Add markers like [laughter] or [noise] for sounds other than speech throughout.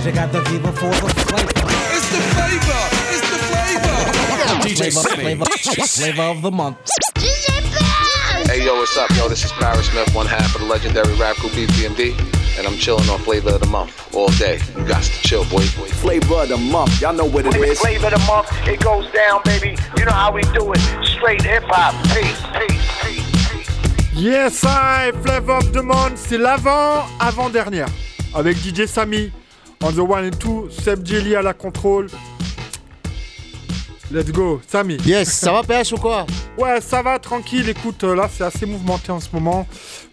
Cause you got the fever for the flavor. It's the flavor. It's the flavor. DJ flavor, flavor, flavor of the month. Hey yo, what's up? Yo, this is Paris Smith, one half of the legendary rap group BPMD, and I'm chilling on Flavor of the Month all day. You got to chill, boy. boy. Flavor of the month, y'all know what it is. Flavor of the month, it goes down, baby. You know how we do it. Straight hip hop. Peace, peace, peace, peace. Yes, I, Flavor of the Month, c'est l'avant, avant-dernière. Avec DJ Samy, on the one and two, Seb Jelly à la contrôle. Let's go, Samy. Yes, ça va PH ou quoi? Ouais, ça va, tranquille. Écoute, euh, là, c'est assez mouvementé en ce moment.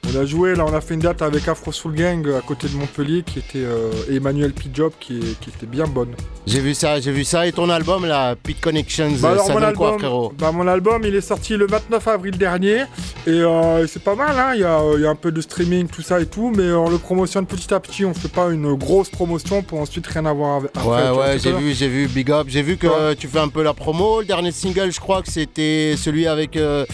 On a joué, là, on a fait une date avec Afro Soul Gang euh, à côté de Montpellier, qui était euh, Emmanuel P. Job, qui, est- qui était bien bonne. J'ai vu ça, j'ai vu ça. Et ton album là, Pit Connections, Bah alors, ça mon donne quoi album, frérot bah, mon album, il est sorti le 29 avril dernier. Et euh, c'est pas mal, hein. Il y, a, il y a un peu de streaming, tout ça et tout. Mais on le promotionne petit à petit. On fait pas une grosse promotion pour ensuite rien avoir avec. Ouais, ouais, j'ai vu, j'ai vu, big up. J'ai vu que Ouais. tu fais un peu la promo. Le dernier single, je crois que c'était celui avec. euh,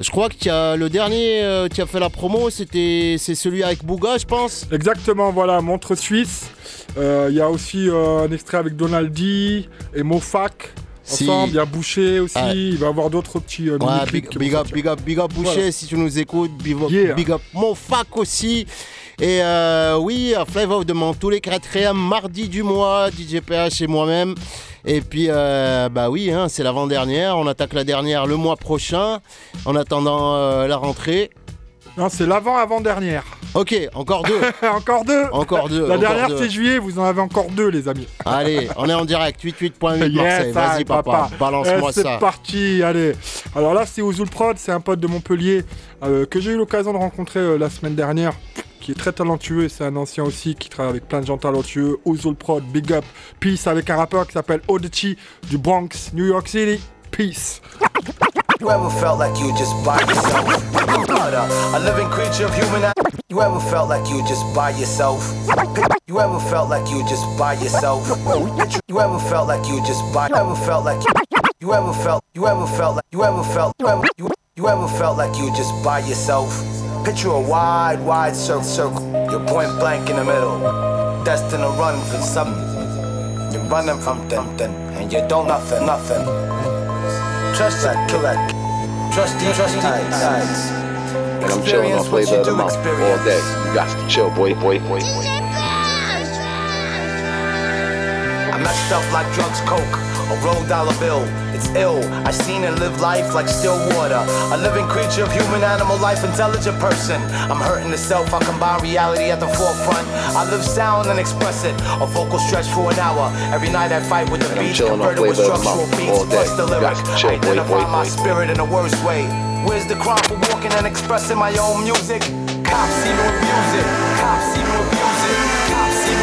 je crois que tu as le dernier, euh, tu as fait la promo, c'était c'est celui avec Bouga, je pense. Exactement, voilà, montre suisse. Euh, Il y a aussi euh, un extrait avec Donald D et Mofac. Ensemble, il y a Boucher aussi. Ouais. Il va y avoir d'autres petits euh, Ouais, big, qui up, big up, big up, Boucher, Voilà. si tu nous écoutes, big up, Yeah. big up, mon fac aussi. Et euh, oui, à Flavor of the Month, tous les quatrièmes mardis du mois, DJ PH et moi-même. Et puis, euh, bah oui, hein, c'est l'avant-dernière. On attaque la dernière le mois prochain, en attendant euh, la rentrée. Non, c'est l'avant-avant-dernière. Ok, encore deux. [laughs] encore deux Encore deux. La encore dernière, deux. c'est juillet, vous en avez encore deux, les amis. [laughs] Allez, on est en direct, 88.8 Yes, Marseille. Vas-y, papa, balance-moi Eh, c'est ça. parti, allez. Alors là, c'est Ozul Prod, c'est un pote de Montpellier euh, que j'ai eu l'occasion de rencontrer euh, la semaine dernière, qui est très talentueux. C'est un ancien aussi qui travaille avec plein de gens talentueux. Ozul Prod, big up. Peace avec un rappeur qui s'appelle Odechi du Bronx, New York City. Peace. You ever felt like you just by yourself? A living creature of human. You ever felt like you just by yourself? You ever felt like you just by yourself? You ever felt like you just by? You ever felt like you? Ever felt? You ever felt like? You ever felt? You ever? You, ever felt like you just by yourself? Picture a wide, wide circle, circle. You're point blank in the middle, destined to run for something. You're running from something, and you don't nothing, nothing. Trust that, kill that. Trust the trust tides. And I'm chilling on Experience what Flavor you of the do Month all day. You got to chill, boy, boy, boy. I messed up like drugs, coke, a roll dollar bill. It's ill. I seen and live life like still water. A living creature of human, animal life, intelligent person. I'm hurting the self. I combine reality at the forefront. I live sound and express it. A vocal stretch for an hour. Every night I fight with the And I'm chilling on converted with structural beats all day. plus the lyric. chill, I identify boy, my boy. spirit in the worst way. Where's the crime for walking and expressing my own music? Cops seem to abuse it. Cops seem to abuse it. Cops seem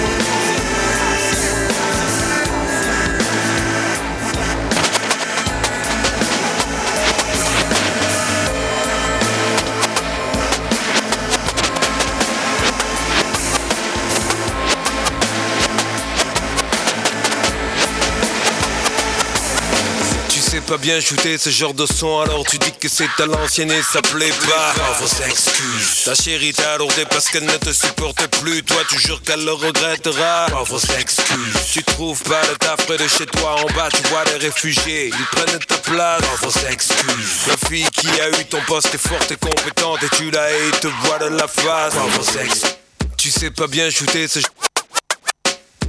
pas bien shooter ce genre de son, alors tu dis que c'est à l'ancienne et ça plaît pas. Vos excuses. Ta chérie t'a lourdé parce qu'elle ne te supporte plus. Toi, tu jures qu'elle le regrettera. Vos excuses. Tu trouves pas le taf près de chez toi en bas, tu vois les réfugiés. Ils prennent ta place. Vos excuses. La fille qui a eu ton poste est forte et compétente et tu et il te voit de la face. Vos excuses. Tu sais pas bien shooter ce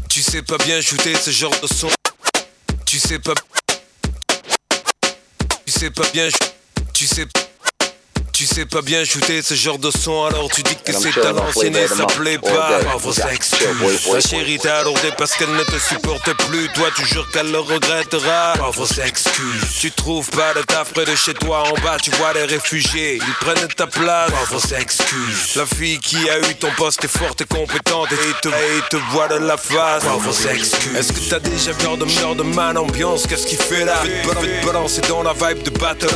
Tu sais pas bien shooter ce genre de son. Tu sais pas. Tu sais pas bien. Tu sais. Tu sais pas bien shooter ce genre de son, alors tu dis que c'est à l'ancienne et ça plaît pas. Par vos excuses. Ta chérie t'a lourdé parce qu'elle ne te supporte plus. Toi, tu jures qu'elle le regrettera. Par vos excuses. Tu trouves pas de taf près de chez toi en bas, tu vois les réfugiés. Ils prennent ta place. Par vos excuses. La fille qui a eu ton poste est forte et compétente et te, et te voit de la face. Par vos excuses. Est-ce que t'as déjà peur de meurtre de man ambiance? Qu'est-ce qu'il fait là vite balancer dans la vibe de battle.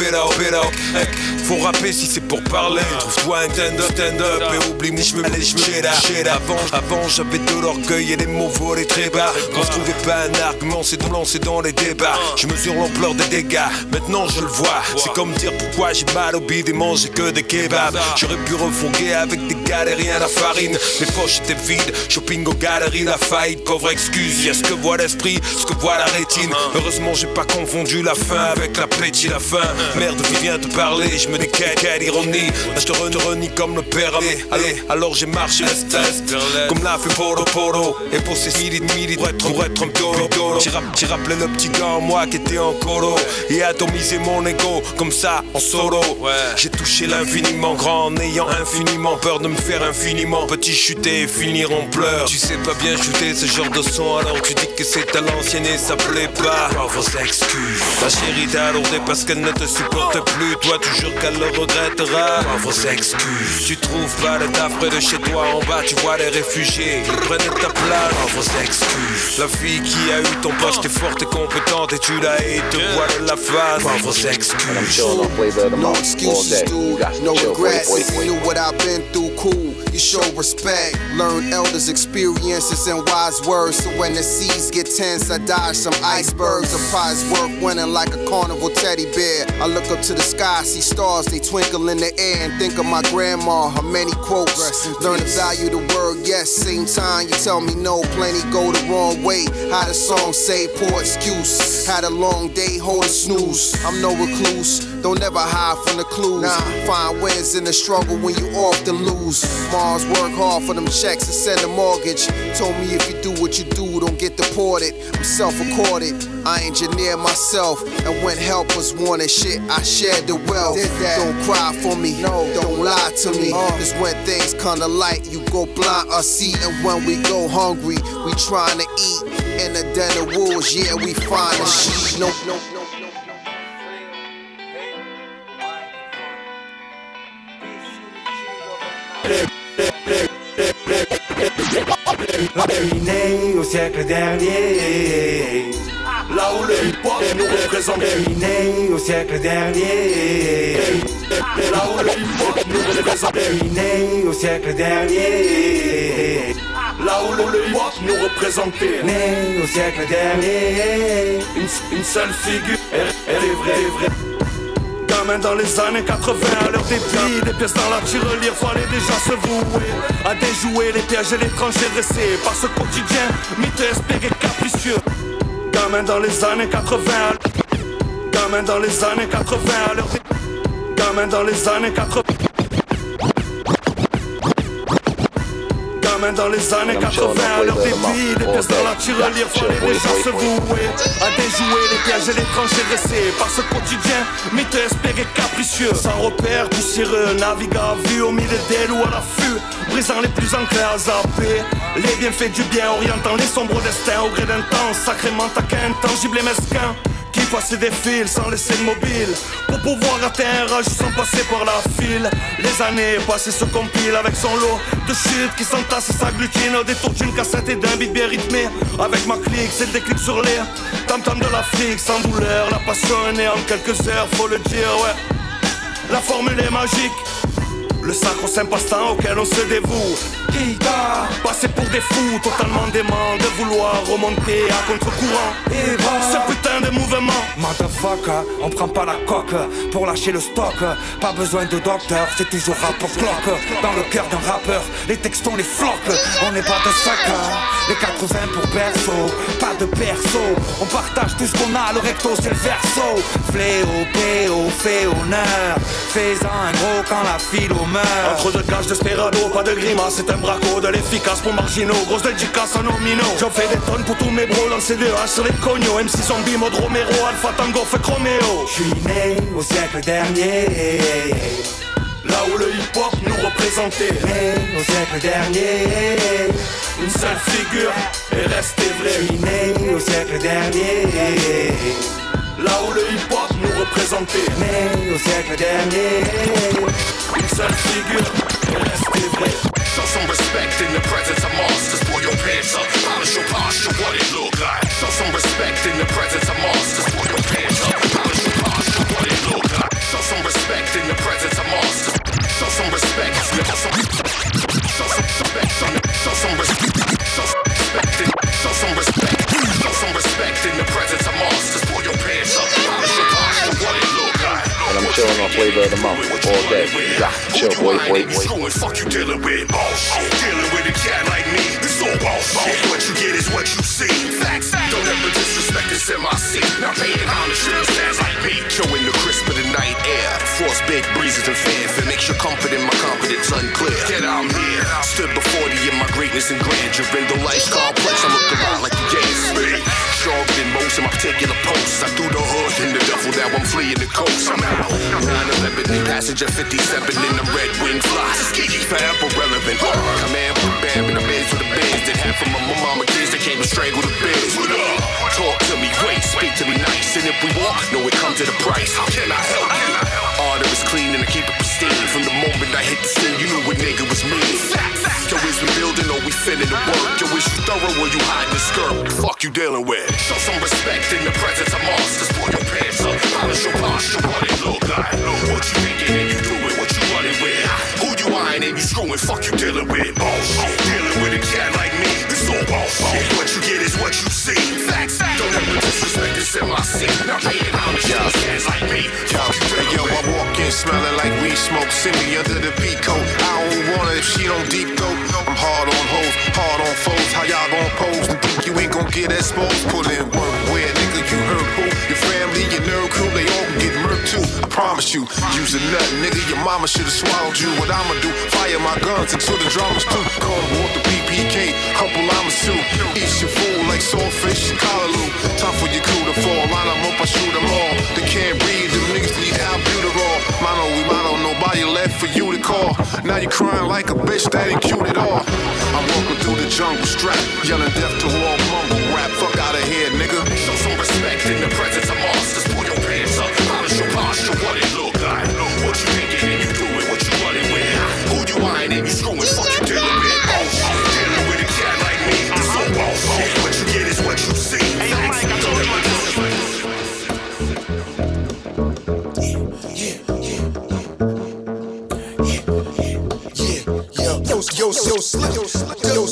Faut rapper si c'est pour parler. Trouve-toi un stand-up, stand-up et oublie-moi, je me je me Avant, avant j'avais de l'orgueil et des mots volés très bas. Quand je trouvais pas un argument, c'est de lancer dans les débats. Je mesure l'ampleur des dégâts, maintenant je le vois. C'est comme dire pourquoi j'ai mal au bide et manger que des kebabs. J'aurais pu refourguer avec des galériens la farine. Mes poches étaient vides, shopping aux galeries, la faillite, pauvre excuse. Y'a ce que voit l'esprit, ce que voit la rétine. Heureusement, j'ai pas confondu la fin avec l'appétit, la faim. Merde, qui vient te parler, je me dis quelle, ironie. je te renie comme le père. Allez, alors j'ai marché, comme l'a fait Poro Poro. Et pour ces midi pour être, pour être un toro. J'ai rappelé le petit gars en moi qui était en coro. Et atomisé mon ego, comme ça, en solo. J'ai touché l'infiniment grand en ayant infiniment peur de me faire infiniment petit chuter et finir en pleurs. Tu sais pas bien shooter ce genre de son, alors tu dis que c'est à l'ancienne et ça plaît pas. vos excuses. Ta chérie t'a lourdé parce qu'elle ne te supporte plus. Toi, tu jures qu'elle le regrettera. Vos excuses. Tu trouves pas le taf près de chez toi en bas, tu vois les réfugiés. Ils prennent ta place. vos excuses. La fille qui a eu ton poste t'es forte et compétente et tu l'as et te voile la face. vos excuses. No excuses, dude. No regrets. If you knew what I've been through, cool. You show respect. Learn elders' experiences and wise words. So when the seas get tense, I dodge some icebergs. A prize worth winning like a carnival teddy bear. I look up to the sky, see stars, they twinkle in the air, and think of my grandma. Her many quotes. Learn to value the word yes. Same time, you tell me no. Plenty go the wrong way. How the song say, poor excuse. Had a long day, hold a snooze. I'm no recluse. Don't ever hide from the clues. Nah. Find wins in the struggle when you often lose. Mars work hard for them checks and send a mortgage. Told me if you do what you do, don't get deported. I'm self-accorded. I engineer myself, and when help was wanted, shit, I shared the wealth. Don't cry for me, no, don't lie to me. Uh. Cause when things kinda light, you go blind or see. And when we go hungry, we trying to eat. In the den of wolves, yeah, we find a sheep. Terminé au siècle dernier. Là où le hip-hop nous représente. Terminé au siècle dernier. Là où le hip-hop nous représente. Au siècle dernier. Là où le hip-hop nous représentait. Né au siècle dernier. Une, seule figure, elle est vraie, est vraie dans les années 80 à l'heure des prix Des pièces dans la tirelire, fallait déjà se vouer À déjouer les pièges et les tranchées dressées Par ce quotidien, mythe espéré capricieux. Gamin dans les années 80 Gamin dans les années 80 à l'heure des... Gamin dans les années 80 dans les années 80 à des vies Des pièces dans la tirelire, fallait déjà se vouer À déjouer les pièges et les tranchées dressées Par ce quotidien, mythe espéré capricieux. Sans repère, poussiéreux, navigue à vue Au milieu d'elle ou à l'affût Brisant les plus enclins à zapper. Les bienfaits du bien, orientant les sombres destins Au gré d'un temps sacrément taquin, tangible et mesquin passait des fils sans laisser de mobile. Pour pouvoir atteindre rage sans passer par la file. Les années passées se compilent avec son lot De chutes qui s'entassent et s'agglutinent Au détour d'une cassette et d'un beat bien rythmé. Avec ma clique c'est le déclic sur les Tam-tam de l'Afrique. Sans douleur La passion est née en quelques heures faut le dire ouais. La formule est magique le sacro-saint passe-temps auquel on se dévoue. Qui t'a passé pour des fous Totalement dément de vouloir remonter à contre-courant. Et ce putain de mouvement. Motherfucker, on prend pas la coque Pour lâcher le stock. Pas besoin de docteur, c'est toujours rap pour cloque Dans le cœur d'un rappeur, les textons les flocs. On n'est pas de sac Les 80 pour berceau, pas de perso. On partage tout ce qu'on a, le recto c'est le verso. Fléau, péo, fait honneur Fais-en un gros quand la file au entre deux cages d'espérado, pas de grimace, c'est un braco de l'efficace pour marginaux, grosse dédicace à nos. J'en fais des tonnes pour tous mes bros dans le CDH sur les cognos, MC Zombie, Mode Romero, Alpha Tango, fait Chroméo. J'suis né au siècle dernier. Là où le hip-hop nous représentait Né au siècle dernier Une seule figure est restée vraie J'suis né au siècle dernier Là où le hip-hop nous représentait Né au siècle dernier. Une seule figure restée vraie. Show some respect in the presence of monsters Pull your day. You got to chill, boy, boy, boy. Screwing, fuck you dealing with bullshit. Dealing with a cat like me, it's all bullshit. What you get is what you see. Facts, don't ever disrespect this MIC. Not paying homage to the stands like me. Showing the crisp of the night air. Force big breezes and fanfare. Makes you confident, my confidence unclear. Get out here. Stood before thee in my greatness and grandeur. In the complex, duffel, now I'm fleeing the coast. I'm out. 9-11, passenger 57 in the red wing fly. Forever relevant. Command, bam, in the beds with the beds that had from my mama kids that came to strangle the beds. Talk to me, wait, speak to me nice. And if we walk, know it comes at a price. How can I help you? Order is clean and I keep it pristine. From the moment I hit the scene, you knew what nigga was me. Yo, is we building or we finna the work? Yo, is you thorough or you hide the skirt? Fuck you dealing with? Show some respect in the presence of monsters. Pull your pants up, what it look like. What you thinking and you doing, what you running with? Who you eyeing and you screwing? Fuck you dealing with? Bullshit. Dealing with a cat like me, all. What you get is what you see. Facts, don't ever disrespect this MIC. Not paying homage to stands like me. Yo, yo, I walk in smelling like weed smoke. Send me under the beat coat. I don't want it if she don't deep throat. I'm hard on hoes, hard on foes. How y'all gon' pose and think you ain't gon' get exposed? Pull in work, where nigga you heard who? Your family, your nerve crew, they all can get murked too. I promise you, use a nut, nigga. Your mama should've swallowed you. What I'ma do? Fire my guns until the drums too. Come with the PPK, couple I'ma sue. Eat your fool like swordfish, Callaloo. Time for your crew to fall. Line 'em up, I shoot 'em all. They can't breathe, them niggas need albuterol. Mono, we mono, nobody left for you to call. Now you crying like a bitch that ain't cute at all. I'm walking through the jungle strap, yelling death to all mumble rap. Fuck out of here, nigga. Show some respect in the presence of monsters. Yo, slam, yo, yo,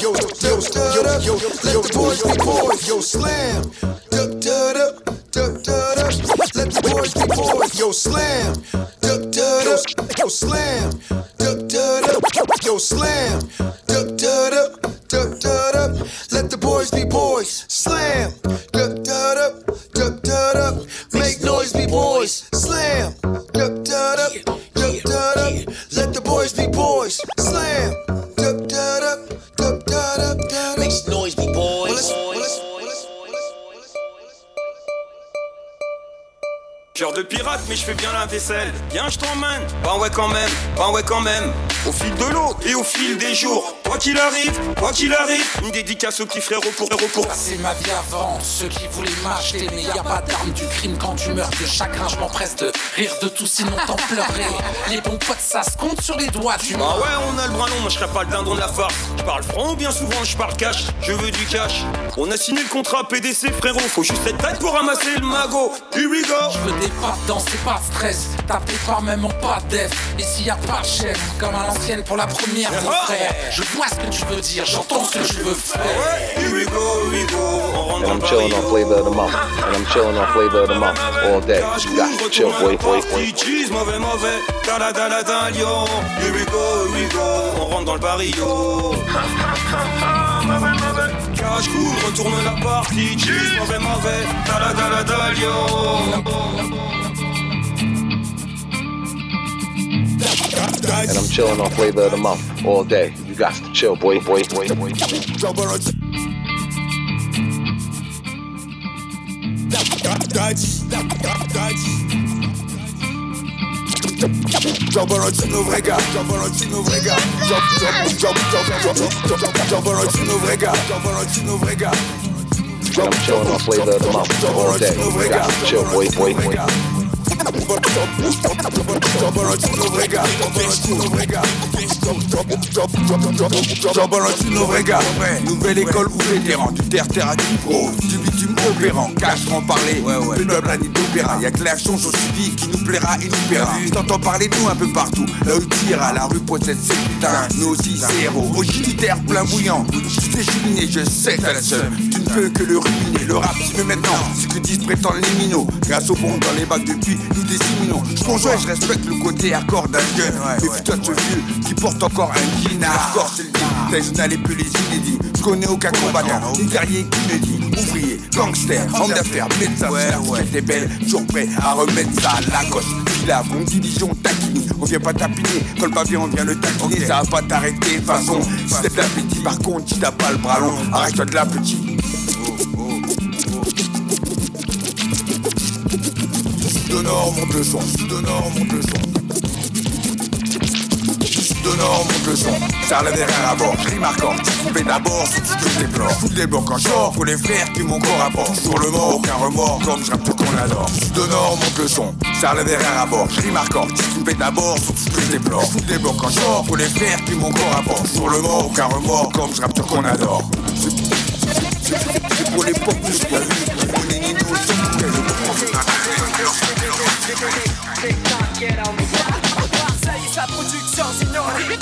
yo, yo, yo, yo, let the boys be boys, yo, slam, duck, duck, duck, duck, duck, let the boys be boys, yo, slam, duck, duck, yo, slam, quand même, bah ouais, quand même. Au fil de l'eau et au fil des jours. Quoi qu'il arrive, quoi qu'il arrive. Une dédicace au petit frère au cours, au cours. C'est ma vie avant, ceux qui voulaient m'acheter Mais y a pas d'arme du crime quand tu meurs de chagrin Je m'empresse de rire de tout sinon t'en pleurer Les bons potes ça se compte sur les doigts du Bah ouais, on a le bras long, moi je serais pas le dindon de la farce. Je parle franc, bien souvent je parle cash, je veux du cash. On a signé le contrat PDC, frérot. Faut juste être tête pour ramasser le magot. Here we go. Je veux des pattes dans c'est pas de stress T'appelles pas même en pas def Et s'il y a pas de chef Comme à l'ancienne pour la première mon frère Je vois ce que tu veux dire, j'entends ce que tu veux faire Here we go, here we go. On rentre And dans I'm le chilling on flavor of the month. And I'm chilling on flavor of the month all day. You got to chill, boy, boy, boy. Cheese, mauvais, mauvais, tala ta lion. Here we go, here we go, on rentre dans le barrio. mauvais, mauvais, cache cool, retourne la partie. Cheese, mauvais, mauvais, tala ta lion. And I'm chilling on flavor of the month all day. You got to chill, boy, boy, boy, boy. Jump, Jumperotino vrai gars, Jumperotino vrai gars. And I'm chilling on flavor of the month all day. Chill, boy, boy, boy. Nouvelle école ou vétéran, du terre-terre à du pro, du bitume opérant, cash sans parler, le noble anime d'opéra. Y'a que la change au suivi qui nous plaira et nous plaira. T'entends parler nous un peu partout, là où tire à la rue possède ses putains, nous aussi judiciaire plein bouillant, cheminé, je sais t'as la seule. Tu ne peux que le ruminer, le rap si veut maintenant, ce que disent prétendent les minots. Grâce au bon dans les bacs depuis, nous des c'est mignon. Je je respecte le côté hardcore d'un gun. Et toi, ce vieux qui porte encore un guinard. Hardcore, c'est le dit. Tyson et plus les inédits. Je connais aucun combattant, ni guerrier qui dit. Ouvrier, gangster, homme d'affaires, médecin, ouais, ouais. t'es belle, toujours prêt à remettre ça à la coche. Villa, bon division, taquini. On vient pas tapiner, quand le papier on vient le taquiner. Ça va pas t'arrêter, façon. Si t'as de l'appétit, par contre, tu t'as pas le bras long. Arrête-toi de là, nord, monte le son. Sud monte le son. Monte son. Ça la derrière à bord. Hardcore, tu coupais d'abord ce que je déplore. Fous des blocs en short pour les frères qui m'ont corps bord. Sur le mort, aucun remords, comme je tout qu'on adore. Sud nord, monte son. Ça la derrière à bord. Hardcore, tu coupais d'abord ce que je déplore. Fous des blocs en short pour les frères qui m'ont corps bord. Sur le mort, aucun remords, comme je tout qu'on adore. C'est pour je Marseille sa production signalée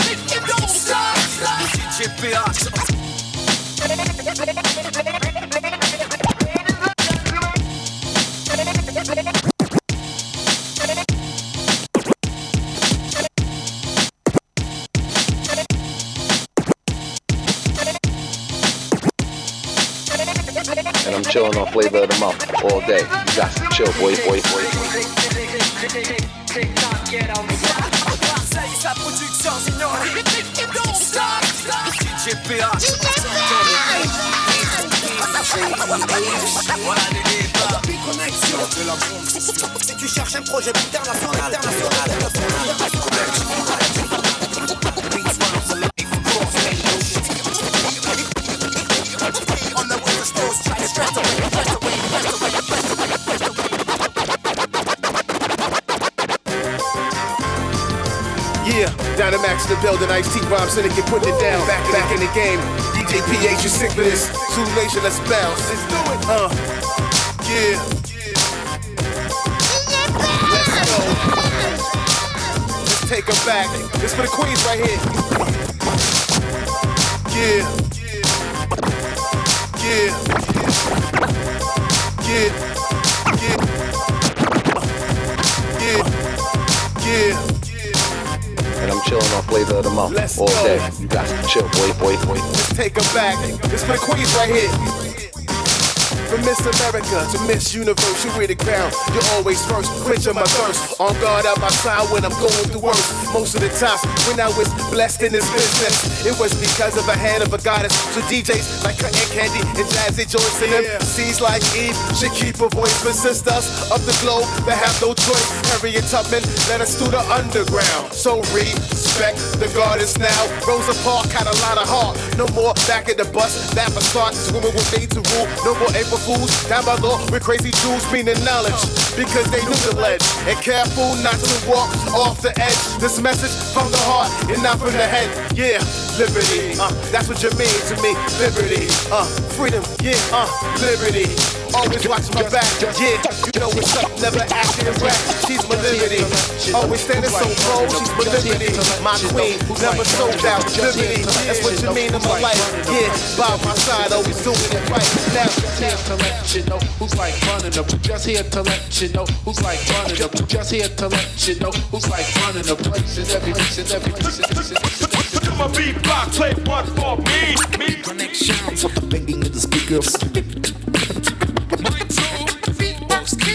Dans DJ PH all day. You got to chill, boy, boy, boy. Marseille et sa production, sinon DJ PH Connexion Si tu cherches un projet international, international, Yeah, in the building, Ice T Rhyme Syndicate putting it down. Back, back in the game. DJ PH, you sick for this? Zulu Nation, let's bounce. Let's do it. Uh, yeah. Let's go. Let's take back. This for the queens right here. Yeah. Yeah. Yeah. Yeah. Yeah. And I'm chilling on flavor of the month Let's all go. day. You got to chill, boy, boy, boy. Let's take her back. This for the queens right here. From Miss America to Miss Universe, you wear the crown. You're always first, quenching my thirst. On guard at my side when I'm going through worse. Most of the time, when I was blessed in this business, it was because of a hand of a goddess. So DJs like Cutting Candy and Jazzy Joyce and them C's like Eve should keep a voice for sisters of the globe that have no choice. Harriet Tubman led us through the underground. So respect the goddess now. Rosa Parks had a lot of heart. No more back at the bus. That for start, this women were made to rule. No more April Fools. Down by law with crazy Jews meaning knowledge. Because they knew the ledge. And careful not to walk off the edge. This message from the heart and not from the head. Yeah, liberty. Uh, that's what you mean to me. Liberty. Uh, freedom. Yeah, uh, liberty. Always watch my back. Yeah, you know what's up. Never acting rap. She's my liberty. Always standing so bold. She's my liberty. My queen. Never sold out. Liberty. That's what you mean in my life. Yeah, by my side. Always doing it right. Now, to let you know who's like running up. Just here to let you know who's like running up. Just here to let you know who's like running the place and every place every place. Look at my beat block, play one for me. Me Connections of the banging of the speakers.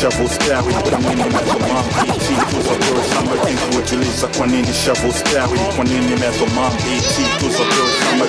shovels tayari kwa nini mezomambiti tuzokyoshama kitu wajuliza kwa nini shovels tayari kwa nini mezomambiti tuzokyoshama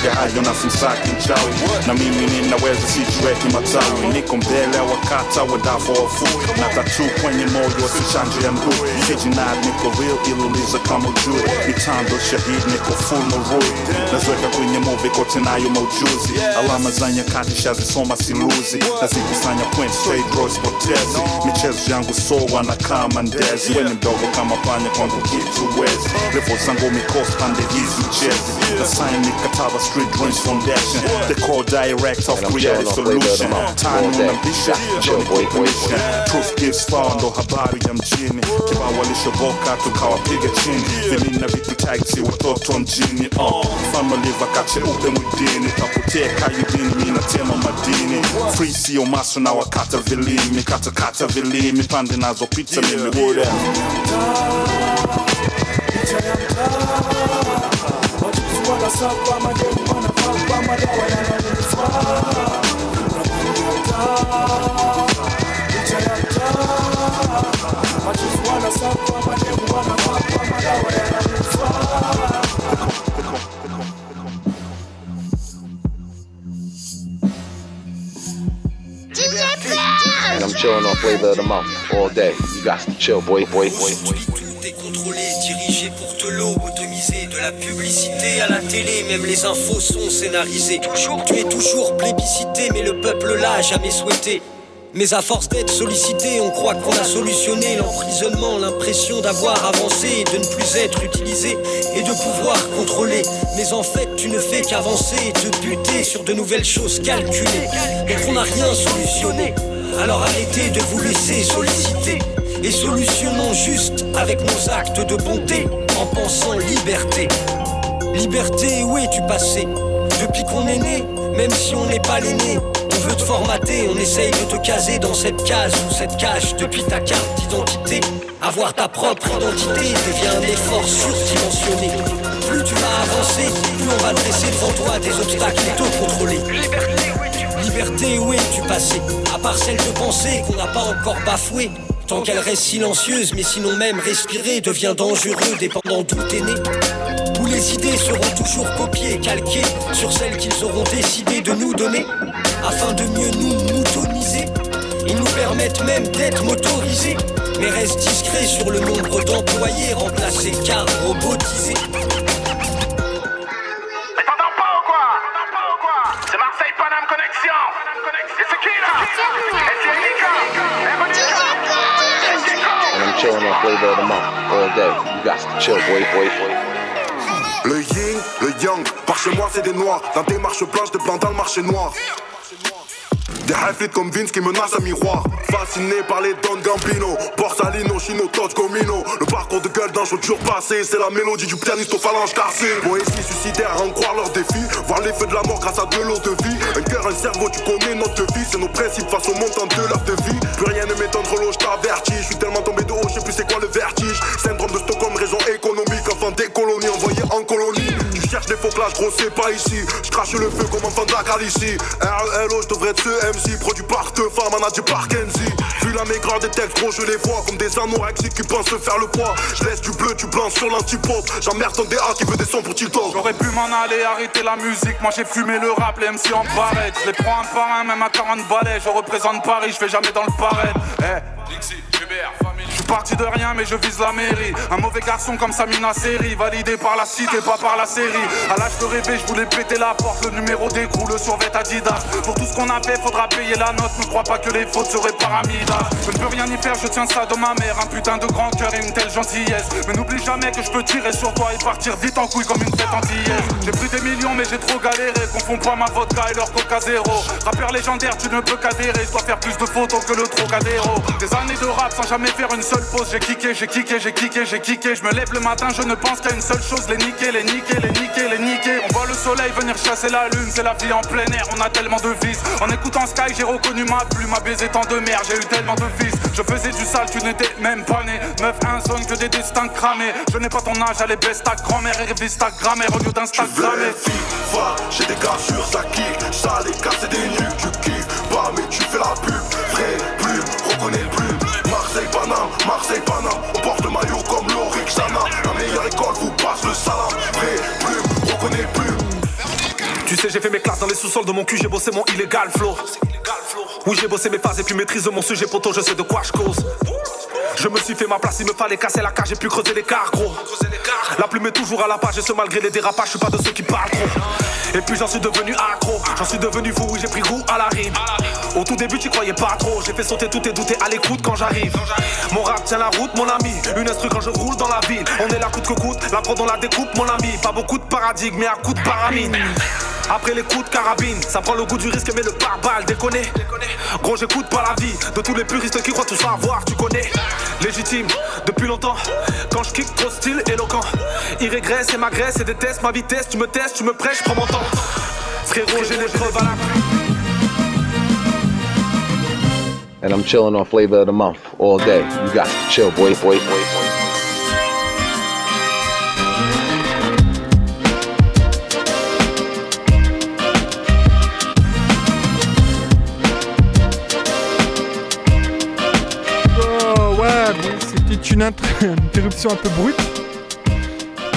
kupiga hayo na simsaki mchawi na mimi ninaweza sijiweki matawi. Niko mbele ya wakata wadafu wafu na tatu kwenye moyo sichanjo ya mguu. Sijinad niko real iluliza kama ujue mitando shahidi niko full marui nazweka kwenye muvi kote nayo maujuzi. Alama za nyakati shazisoma siluzi nazikusanya point straight Rolls potezi michezo yangu sowa na kama ndezi. Weni mdogo kama panya kwangu kitu wezi revo zangu mikosi pande hizi uchezi nasaini kataba street dreams foundation the core direct of And I'm creative chilling on Flavor of the solution Month tano all day. unambisha Chill, Johnny boy, boy, Commission. truth gives power ndo habari ya mjini kibao walishoboka tukawapiga chini vilina vitu taxi watoto mjini uh. mfano livaka cheupe mwidini tapoteka yudini minatema madini. Free sio maso na wakata vilimi katakata vilimi pande nazo pizza mimi woda And I'm chilling on Flavor of the Month all day. You got to chill, boy, boy, boy. Contrôlé, la publicité à la télé, même les infos sont scénarisées Toujours, tu es toujours plébiscité, mais le peuple l'a jamais souhaité mais à force d'être sollicité, on croit qu'on a solutionné l'emprisonnement, l'impression d'avoir avancé de ne plus être utilisé et de pouvoir contrôler. Mais en fait, tu ne fais qu'avancer et te buter sur de nouvelles choses calculées. Donc on n'a rien solutionné. Alors arrêtez de vous laisser solliciter et solutionnons juste avec nos actes de bonté en pensant liberté. Liberté, où es-tu passé? Depuis qu'on est né, même si on n'est pas l'aîné, on veut te formater, on essaye de te caser dans cette case ou cette cage depuis ta carte d'identité. Avoir ta propre identité devient un effort surdimensionné. Plus tu vas avancer, plus on va dresser devant toi des obstacles et te. Liberté, où es-tu passé? À part celle de penser qu'on n'a pas encore bafoué. Tant qu'elle reste silencieuse, mais sinon même respirer devient dangereux, dépendant d'où t'es né. Où les idées seront toujours copiées, calquées sur celles qu'ils auront décidé de nous donner, afin de mieux nous moutoniser. Ils nous permettent même d'être motorisés, mais restent discrets sur le nombre d'employés remplacés car robotisés. Le yin, le yang, par chez moi c'est des noirs. Dans des marches blanches, des blancs dans le marché noir. Des half comme Vince qui menacent un miroir. Fasciné par les Don Gambino, Borsalino, Chino, Todd, Gomino. Le parcours de gueule d'un jour dur passé, c'est la mélodie du pianiste aux phalanges cassées. Poésie suicidaire, en croire leur défi. Voir les feux de la mort grâce à de l'eau de vie. Un cœur, un cerveau, tu connais notre vie. C'est nos principes face au montant de l'heure de vie. Plus rien ne m'étonne trop je t'avertis. Je suis tellement tombé de haut, je sais plus c'est quoi le vertige. Syndrome de Stockholm, raison économique. Enfant des colonies envoyé en colonie. Tu cherches des faux clashs, gros, c'est pas ici. Je crache le feu comme enfant de la Galicie. RELO, je devrais être ce MC. Produit par deux femmes, manager par Kenzie. Vu la maigreur des textes, gros, je les vois comme des anorexiques qui pensent se faire le poids. Je laisse du bleu, du blanc sur l'antipop. J'emmerde ton DA qui veut des sons pour Tito. J'aurais pu m'en aller, arrêter la musique. Moi j'ai fumé le rap, les MC en barrette. Je les prends un par un, même à 40 balais. Je représente Paris, je fais jamais dans le pareil. Eh, Dixie, Hubert, parti de rien, mais je vise la mairie. Un mauvais garçon comme Samina Seri, validé par la cité, pas par la série. À l'âge de rêver, je voulais péter la porte. Le numéro d'écrou, le survêt Adidas. Pour tout ce qu'on a fait, faudra payer la note. Ne crois pas que les fautes seraient paramidas. Je ne peux rien y faire, je tiens ça de ma mère. Un putain de grand cœur et une telle gentillesse. Mais n'oublie jamais que je peux tirer sur toi et partir vite en couille comme une fête antillaise. J'ai pris des millions, mais j'ai trop galéré. Confonds pas ma vodka et leur coca zéro. Rappeur légendaire, tu ne peux qu'adhérer. Je dois faire plus de photos que le Trocadéro. Des années de rap sans jamais faire une seule J'ai kické, j'ai kické, j'ai kické, j'ai kické. Je me lève le matin, je ne pense qu'à une seule chose les niquer, les niquer, les niquer, les niquer. On voit le soleil venir chasser la lune, c'est la vie en plein air. On a tellement de vices. En écoutant Sky, j'ai reconnu ma plume. Ma baiser tant de merde, j'ai eu tellement de fils. Je faisais du sale, tu n'étais même pas né. Meuf, un son que des destins cramés. Je n'ai pas ton âge, allez, baisse ta grand-mère et révise ta grammaire au lieu d'Instagrammer. Va, j'ai des gars sur ça kick, ça les des nuques, tu kiffes pas mais tu fais la pub, vrai plume, reconnais le Marseille Paname, Marseille Paname, on porte le maillot comme l'Orixana, la meilleure école vous passe le salam, vrai plume, reconnais le plume. Tu sais, j'ai fait mes classes dans les sous-sols de mon cul, j'ai bossé mon illégal flow. Oui, j'ai bossé mes phases et puis maîtrise mon sujet poteau, je sais de quoi je cause. Je me suis fait ma place, il me fallait casser la cage, j'ai pu creuser l'écart, gros. La plume est toujours à la page, et ce malgré les dérapages, je suis pas de ceux qui parlent trop. Et puis j'en suis devenu accro, j'en suis devenu fou, oui, j'ai pris goût à la rime. Au tout début, tu croyais pas trop, j'ai fait sauter tous tes doutes à l'écoute quand j'arrive. Mon rap tient la route, mon ami. Une instru quand je roule dans la ville. On est là coûte que coûte, la prod on la découpe, mon ami. Pas beaucoup de paradigmes, mais à coup de paramine. Après les coups de carabine, ça prend le goût du risque, mais le pare-balles déconne. Gros, j'écoute pas la vie de tous les puristes qui croient tout savoir, tu connais. Légitime, depuis longtemps. Quand je kick, trop style, éloquent. Il régresse et m'agresse et déteste ma vitesse. Tu me testes, tu me prêches, prends mon temps. Frérot, j'ai les preuves à la And I'm chilling on flavor of the month all day. You got to chill, boy, boy, boy, boy. Une, int- [laughs] une interruption un peu brute.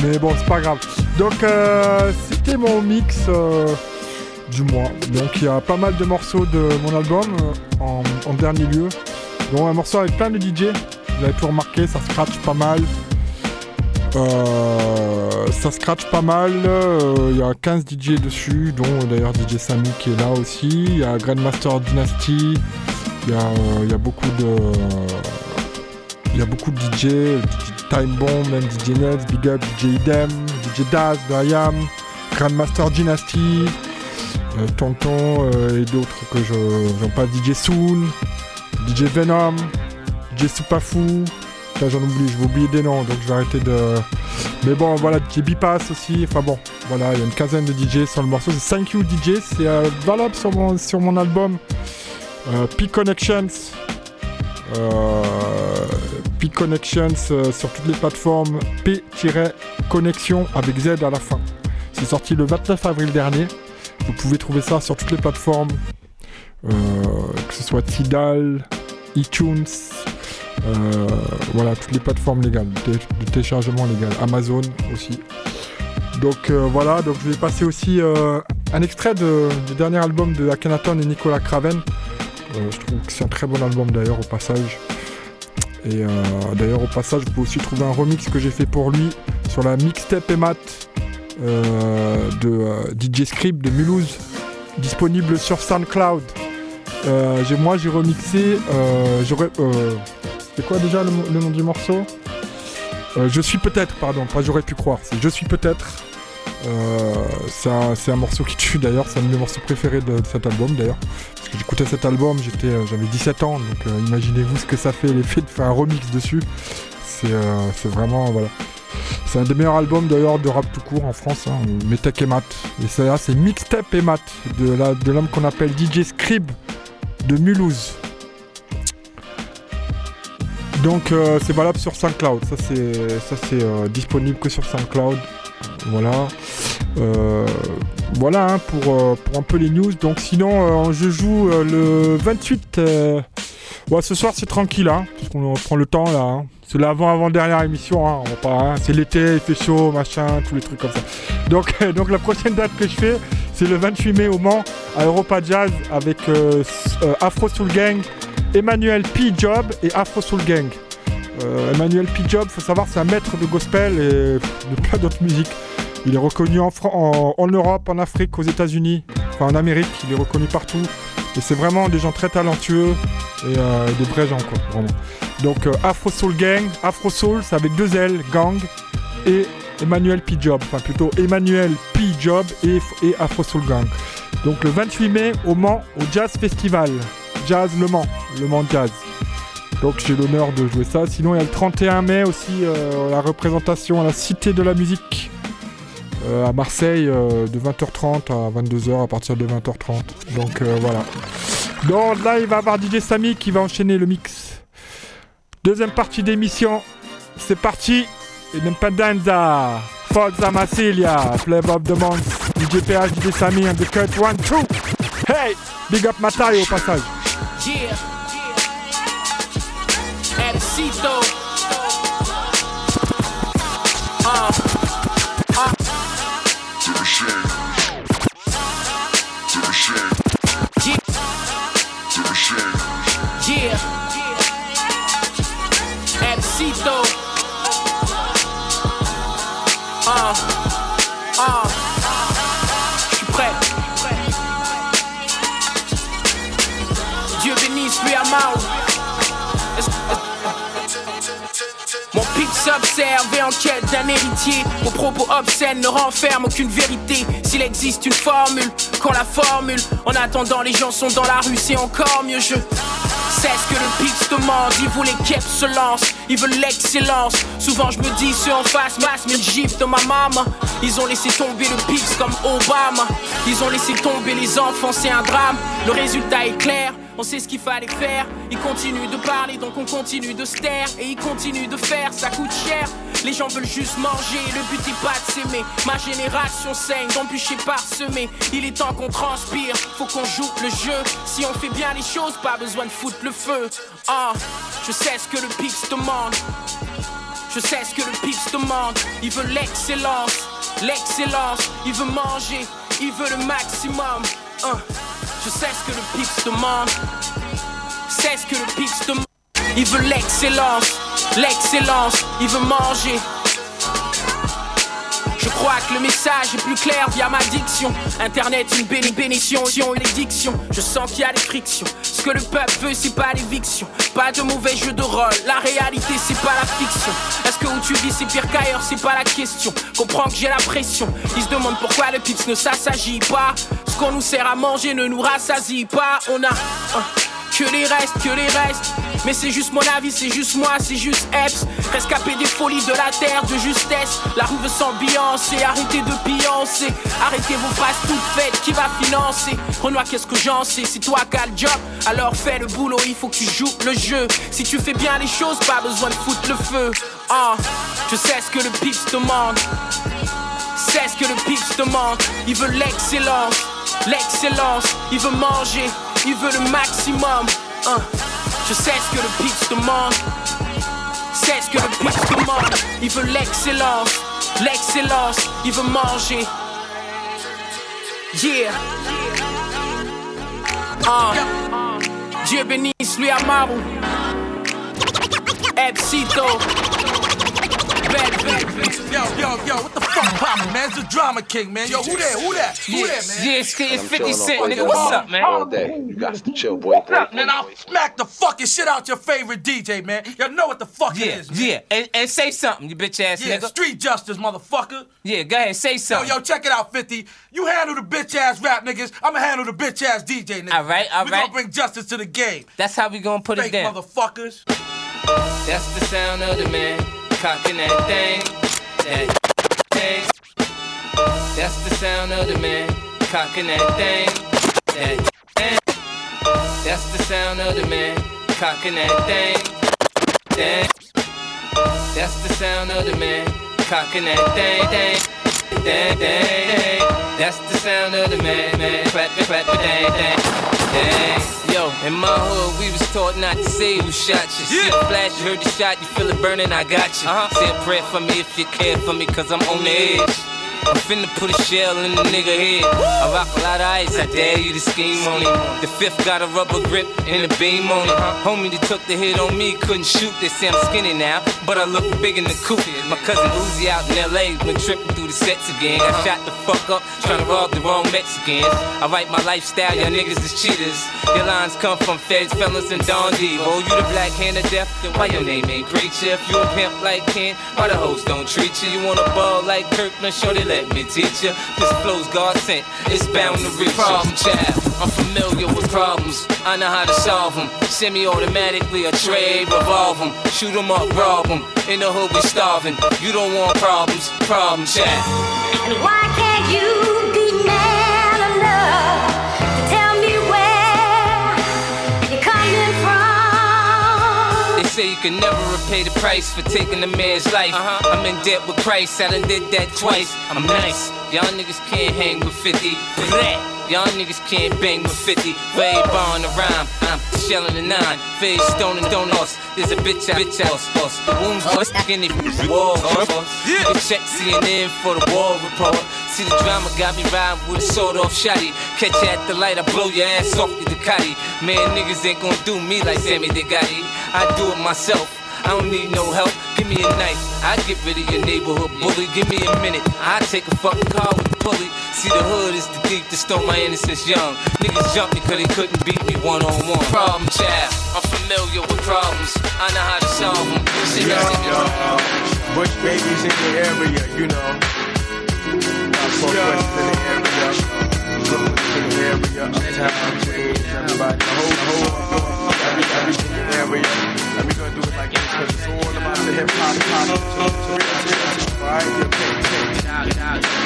Mais bon, c'est pas grave. Donc, euh, c'était mon mix euh, du mois. Donc, il y a pas mal de morceaux de mon album euh, en, dernier lieu. Donc, un morceau avec plein de DJ. Vous avez pu remarquer, ça scratch pas mal. Euh, ça scratch pas mal. euh, Il y a 15 DJ dessus, dont d'ailleurs DJ Samy qui est là aussi. Il y a Grandmaster Dynasty. Il y euh, y a beaucoup de. Il y a beaucoup de DJ, DJ Time Bomb, même DJ Nels, Big Up, DJ Idem, DJ Daz, Dayam, Grandmaster Dynasty, euh, Tonton euh, et d'autres que je. J'en passe, DJ Soon, DJ Venom, DJ Soupafou. Là j'en oublie, je vais oublier des noms, donc je vais arrêter de. Mais bon, voilà, DJ Bipass aussi. Enfin bon, voilà, il y a une quinzaine de DJ sur le morceau. C'est Thank You DJ, c'est euh, valable sur mon, sur mon album euh, P-Connections. Euh, P-Connections euh, sur toutes les plateformes. P-Connexion avec Z à la fin. C'est sorti le 29 avril dernier. Vous pouvez trouver ça sur toutes les plateformes. Euh, que ce soit Tidal, iTunes, euh, voilà, toutes les plateformes légales, de, téléchargement légal, Amazon aussi. Donc voilà, donc je vais passer aussi un extrait du dernier album de Akhenaton et Nicolas Craven. Je trouve que c'est un très bon album d'ailleurs au passage. Et euh, d'ailleurs au passage, vous pouvez aussi trouver un remix que j'ai fait pour lui sur la mixtape et mat euh, de euh, DJ Script de Mulhouse, disponible sur SoundCloud. Moi j'ai remixé, c'est quoi déjà le, nom du morceau? Je suis peut-être, pardon, pas j'aurais pu croire, c'est Je suis peut-être. Euh, c'est un, morceau qui tue d'ailleurs, c'est un de mes morceaux préférés de, cet album d'ailleurs. Parce que j'écoutais cet album, euh, j'avais 17 ans, donc euh, imaginez-vous ce que ça fait l'effet de faire un remix dessus. C'est, vraiment, voilà. C'est un des meilleurs albums d'ailleurs de rap tout court en France, hein, Metech et Mat. Et ça là, c'est Mixtape et Mat, de, l'homme qu'on appelle DJ Scrib de Mulhouse. Donc c'est valable sur SoundCloud, ça c'est disponible que sur SoundCloud. Voilà. Euh, voilà hein, pour, euh, pour un peu les news. Donc sinon euh, je joue le 28. euh, ouais, ce soir c'est tranquille hein, parce prend le temps là. hein. C'est l'avant avant dernière émission, hein, on va pas. c'est l'été, il fait chaud, machin, tous les trucs comme ça. Donc [laughs] donc la prochaine date que je fais, c'est le 28 mai au Mans à Europa Jazz avec Afro Soul Gang, Emmanuel P. Job et Afro Soul Gang. Euh, Emmanuel P. Job, faut savoir, c'est un maître de gospel et de plein d'autres musiques. Il est reconnu en, Europe, en Afrique, aux États-Unis, enfin en Amérique, il est reconnu partout. Et c'est vraiment des gens très talentueux et euh, des vrais gens, quoi, vraiment. Donc euh, Afro Soul Gang, Afro Soul, c'est avec deux L, Gang, et Emmanuel P. Job, enfin plutôt Emmanuel P. Job et Afro Soul Gang. Donc le 28 mai au Mans, au Jazz Festival. Jazz Le Mans, Le Mans Jazz. Donc j'ai l'honneur de jouer ça. Sinon il y a le 31 mai aussi euh, la représentation à la Cité de la Musique euh, à Marseille euh, de 20h30 à 22h à partir de 20h30. Donc voilà. Donc là il va y avoir DJ Samy qui va enchaîner le mix. Deuxième partie d'émission. C'est parti. Independenza. Forza Massilia. Flavor of the Month. DJ PH, DJ Samy and the cut. One, two. Hey! Big up Matai au passage. Absito. Pitch s'observe et en quête d'un héritier. Vos propos obscènes ne renferment aucune vérité. S'il existe une formule, qu'on la formule. En attendant, les gens sont dans la rue, c'est encore mieux. Je sais ce que le pitch demande. Ils les keps se lancent, ils veulent l'excellence. Souvent, je me dis, ceux en face masse, mais le gif de ma maman. Ils ont laissé tomber le pitch comme Obama. Ils ont laissé tomber les enfants, c'est un drame. Le résultat est clair. On sait ce qu'il fallait faire. Ils continuent de parler, donc on continue de se taire. Et ils continuent de faire, ça coûte cher. Les gens veulent juste manger, le but est pas de s'aimer. Ma génération saigne, d'embûcher parsemé. Il est temps qu'on transpire, faut qu'on joue le jeu. Si on fait bien les choses, pas besoin de foutre le feu. Ah, je sais ce que le Pix demande. Je sais ce que le Pix demande. Il veut l'excellence, l'excellence. Il veut manger, il veut le maximum. Ah, je sais ce que le Pix demande. C'est ce que le Pix demande. Il veut l'excellence, l'excellence. Il veut manger. Je crois que le message est plus clair via ma diction. Internet, une béni bénédiction, une édiction. Je sens qu'il y a des frictions. Ce que le peuple veut, c'est pas l'éviction. Pas de mauvais jeu de rôle. La réalité, c'est pas la fiction. Est-ce que où tu vis, c'est pire qu'ailleurs, c'est pas la question. Comprends que j'ai la pression. Ils se demandent pourquoi le pips ne s'assagit pas. Ce qu'on nous sert à manger ne nous rassasie pas. On a. que les restes, que les restes. Mais c'est juste mon avis, c'est juste moi, c'est juste Eps. Rescapé des folies de la terre, de justesse. La rue veut s'ambiancer, arrêtez de pioncer. Arrêtez vos phrases toutes faites, qui va financer Renoir, qu'est-ce que j'en sais? C'est toi qui as le job, alors fais le boulot, il faut que tu joues le jeu. Si tu fais bien les choses, pas besoin de foutre le feu. Ah, je sais ce que le pips demande. C'est ce que le pips demande. Il veut l'excellence, l'excellence. Il veut manger, il veut le maximum. Hein. Je sais ce que le pips demande. C'est ce que le pips demande. Il veut l'excellence, l'excellence. Il veut manger. Yeah. Ah. Dieu bénisse lui Amaru. Epsito. Yo, yo, yo, what the fuck poppin', man? It's the Drama King, man. Yo, who that? Who that? Who Yeah, that, man? yeah, it's, it's 50 Cent, nigga. What's up, man? All day. You got to chill, boy. boy. And I'll smack the fucking shit out your favorite DJ, man. Y'all know what the fuck Yeah, it is, man. yeah, and, and say something, you bitch ass Yeah, nigga. street justice, motherfucker. Yeah, go ahead, say something. yo, yo, check it out, 50. You handle the bitch ass rap niggas. I'ma handle the bitch ass DJ niggas. All right, all we right. gonna bring justice to the game. That's how we gonna put Fake it down. motherfuckers. That's the sound of the man cocking that thing, that thing. That's the sound of the man cocking that thing, that thing. That's the sound of the man cocking that thing, thing. That's the sound of the man cocking that thing, thing, thing, thing. That's the sound of the man, man, clap, clap, dang, dang, dang. Yo, in my hood, we was taught not to say who shot you. See the flash, you heard the shot, you feel it burning, I got you. Uh-huh. Say a prayer for me if you care for me, cause I'm on the edge. I'm finna put a shell in the nigga head. I rock a lot of ice, I dare you to scheme on it. The fifth got a rubber grip and a beam on it. Homie that took the hit on me couldn't shoot. They say I'm skinny now, but I look big in the coupe. My cousin Uzi out in LA been tripping through the sets again. I shot the fuck up, trying to rob the wrong Mexicans. I write my lifestyle, y'all niggas is cheaters. Your lines come from feds, fellas, and Don Devo. You the black hand of death, then why your name ain't Preacher? If you a pimp like Ken, why the hoes don't treat you? You want a ball like Kirk, now shorty let me teach you. This flow's God sent, it's bound to reach Problem child, I'm familiar with problems. I know how to solve them. Semi-automatically, a tray, revolve 'em. Shoot 'em up, rob 'em. In the hood, we starving. You don't want problems, problem child. And why can't you say you can never repay the price for taking a man's life. Uh-huh. I'm in debt with Christ, I done did that twice. I'm nice, y'all niggas can't hang with 50. Blah. Y'all niggas can't bang with 50. Way bar on the rhyme, I'm shelling the nine. Face stone and donuts. There's a bitch out, bitch house, boss. Oh. The wounds in the wall, boss. You check CNN for the war report. See the drama got me riding with a sword off shotty. Catch you at the light, I blow your ass off the Ducati. Man, niggas ain't gonna do me like Sammy Ducati. I do it myself. I don't need no help. Give me a knife, I get rid of your neighborhood bully. Give me a minute, I take a fucking car with a pulley. See the hood is the deep that stole my innocence young. Niggas jumped me cause they couldn't beat me one on one. Problem child, I'm familiar with problems. I know how to solve them. See, Yo, that's yo, Bush Babees in the area, you know. Southwest in the area.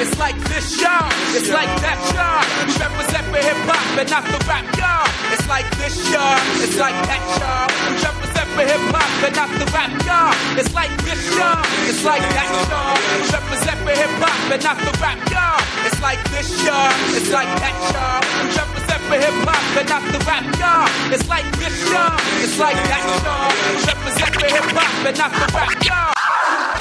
It's like this, y'all. It's like that, y'all. We represent for hip hop and not the rap, y'all. It's like this, y'all. It's like that, y'all. We represent for hip hop and not the rap, y'all. It's like this, y'all. It's like that, y'all. We represent for hip hop and not the rap, y'all. It's like this, y'all. It's like that, y'all. We represent for hip hop and not the rap, y'all. It's like this, y'all. It's like that, y'all. We represent for hip hop and not the rap, y'all.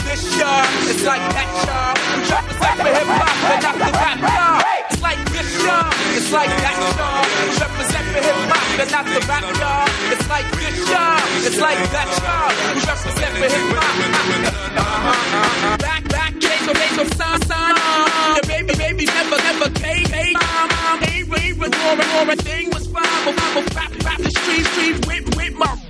This y'all, it's like that y'all. We represent for hip hop and not the rap y'all. It's like this y'all, it's like that y'all. We represent for hip hop and not the rap y'all. It's like this y'all, it's like that y'all. We represent for hip hop. Back, back, case, case, son, son. The baby, baby, never, never came. Hey, mom, was more and more a thing was fine. But a rap, rap the streets, streets, whip, whip, my.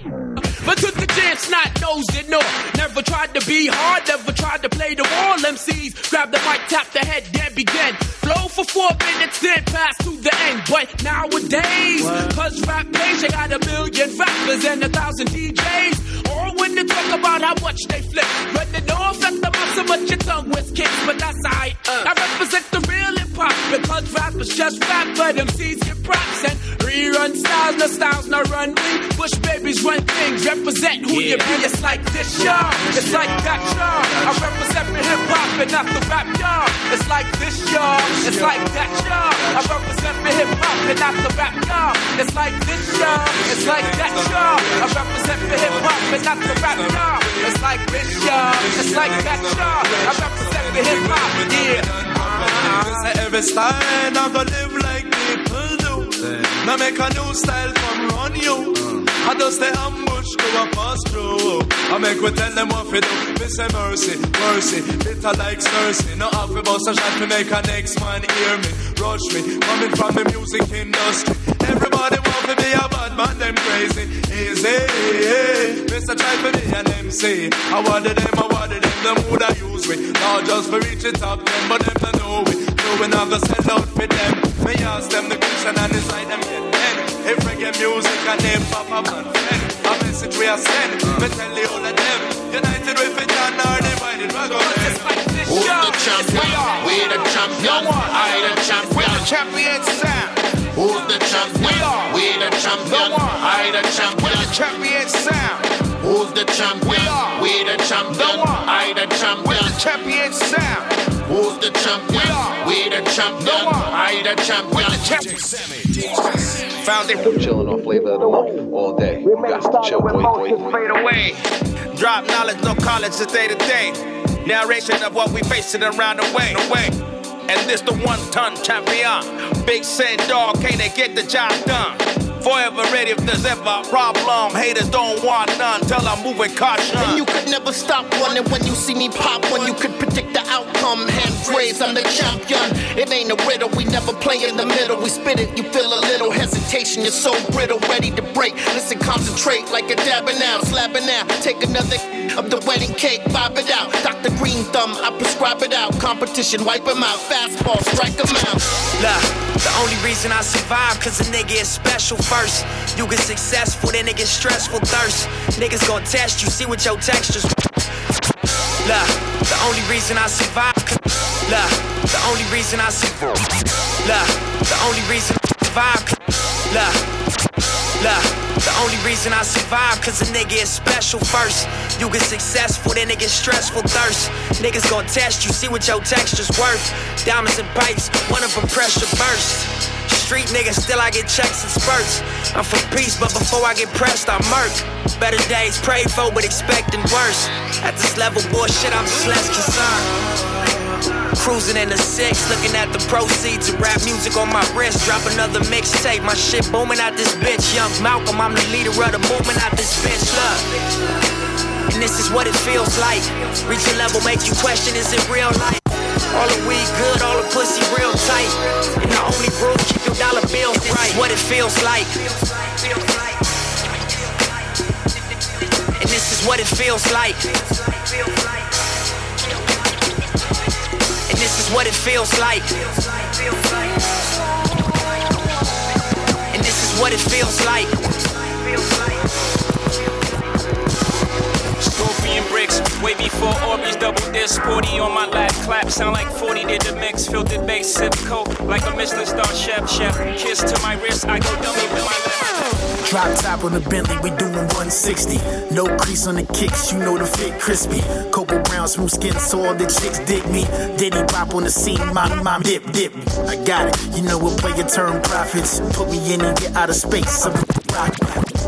But took the chance, not it, no. Never tried to be hard, never tried to play the wall. MCs grab the mic, tap the head, then begin. Flow for four minutes, then pass to the end. But nowadays, cause rap page, I got a million rappers and a thousand DJs. All when they talk about how much they flip. Running off at the mouth so much your tongue was kicked, but that's alright. Uh, I represent the real hip hop because rappers just rap, but MCs get props and rerun styles, no styles, no run me. Bush Babees run things, represent who you be. It's like this, y'all. It's like that, y'all. I represent hip hop and not the rap, y'all. It's like this, y'all. It's like that, y'all. I represent hip hop and not the rap, y'all. It's like this, y'all. It's like that, y'all. I represent the hip hop and not the rap, y'all. It's like this, y'all. It's like that, y'all. I represent the hip hop, yeah. Every style not gonna live like people do. Now make a new style come run you. I just the ambush go a pass through. I make we tell them what we do. Me say mercy, mercy, bitter like Cersei. No half a bust a shot to make a next man hear me. Rush me, coming from the music industry. Everybody want to be a bad man, them crazy. Easy, Mr. Try to be an MC. I wanted them, I wanted them, them would I use me. Not just for reach the top, them, but them to know we. Knowing I'm the sell out for them. Me ask them the question and decide them get then. If reggae music and name pop up and friend. A message we are send. Me tell the whole of them. United with it and are divided. We go then. Who's the champion? We the champion. I the champion. We're the champion sound. Who's the champion? We the champion. I the champion. We're the champion sound. Who's the champion? We the champion. I the champion. We're the champion sound. Who's the champion? We the champion. I the champion. Found it. I'm chilling on flavor of the month all day. You got to chill, boy, boy, boy. Fade away. Drop knowledge, no college, it's day to day. Narration of what we facing around the way. The way. And this the one ton champion. Big said dog, can't they get the job done? Forever ready if there's ever a problem. Haters don't want none till I'm moving caution. And you could never stop running when you see me pop when you could predict the outcome. Hands raised, I'm the champion. It ain't a riddle, we never play in the middle. We spit it, you feel a little hesitation. You're so brittle, ready to break. Listen, concentrate like a dabbing out, slapping out. Take another of the wedding cake, bob it out. Dr. Green Thumb, I prescribe it out. Competition, wipe wipe 'em out. Fastball, strike 'em out. Look, the only reason I survive, cause a nigga is special first. You get successful, then it get stressful thirst. Niggas gon' test you, see what your textures. Look, the only reason I survive. Look, the only reason I survive. Look, the only reason I survive. Look, look, the only reason I survive, cause a nigga is special first. You get successful, then it get stressful thirst. Niggas gon' test you, see what your texture's worth. Diamonds and pipes, one of them pressure burst. Street nigga, still I get checks and spurts. I'm for peace, but before I get pressed, I murk. Better days prayed for, but expecting worse. At this level, bullshit, I'm just less concerned. Cruising in the six, looking at the proceeds of rap music on my wrist. Drop another mixtape, my shit booming out this bitch. Young Malcolm, I'm the leader of the movement out this bitch. Look. And this is what it feels like. Reach a level, make you question, is it real life? All the weed good, all the pussy real tight. And the only rule, keep your dollar bills right. Is What it feels like. And this is what it feels like. This is what it feels like. And this is what it feels like. Way before Orbeez, double disc, 40 on my lap, clap, sound like 40 did the mix, filtered bass, sip coat, like a Michelin star chef, chef, kiss to my wrist, I go dummy with my left. Drop top on the Bentley, we doing 160. No crease on the kicks, you know the fit crispy. Cocoa brown, smooth skin, so all the chicks dig me. Diddy pop on the scene, my mom dip, dip. I got it, you know what play your turn profits. Put me in and get out of space. I'm rock.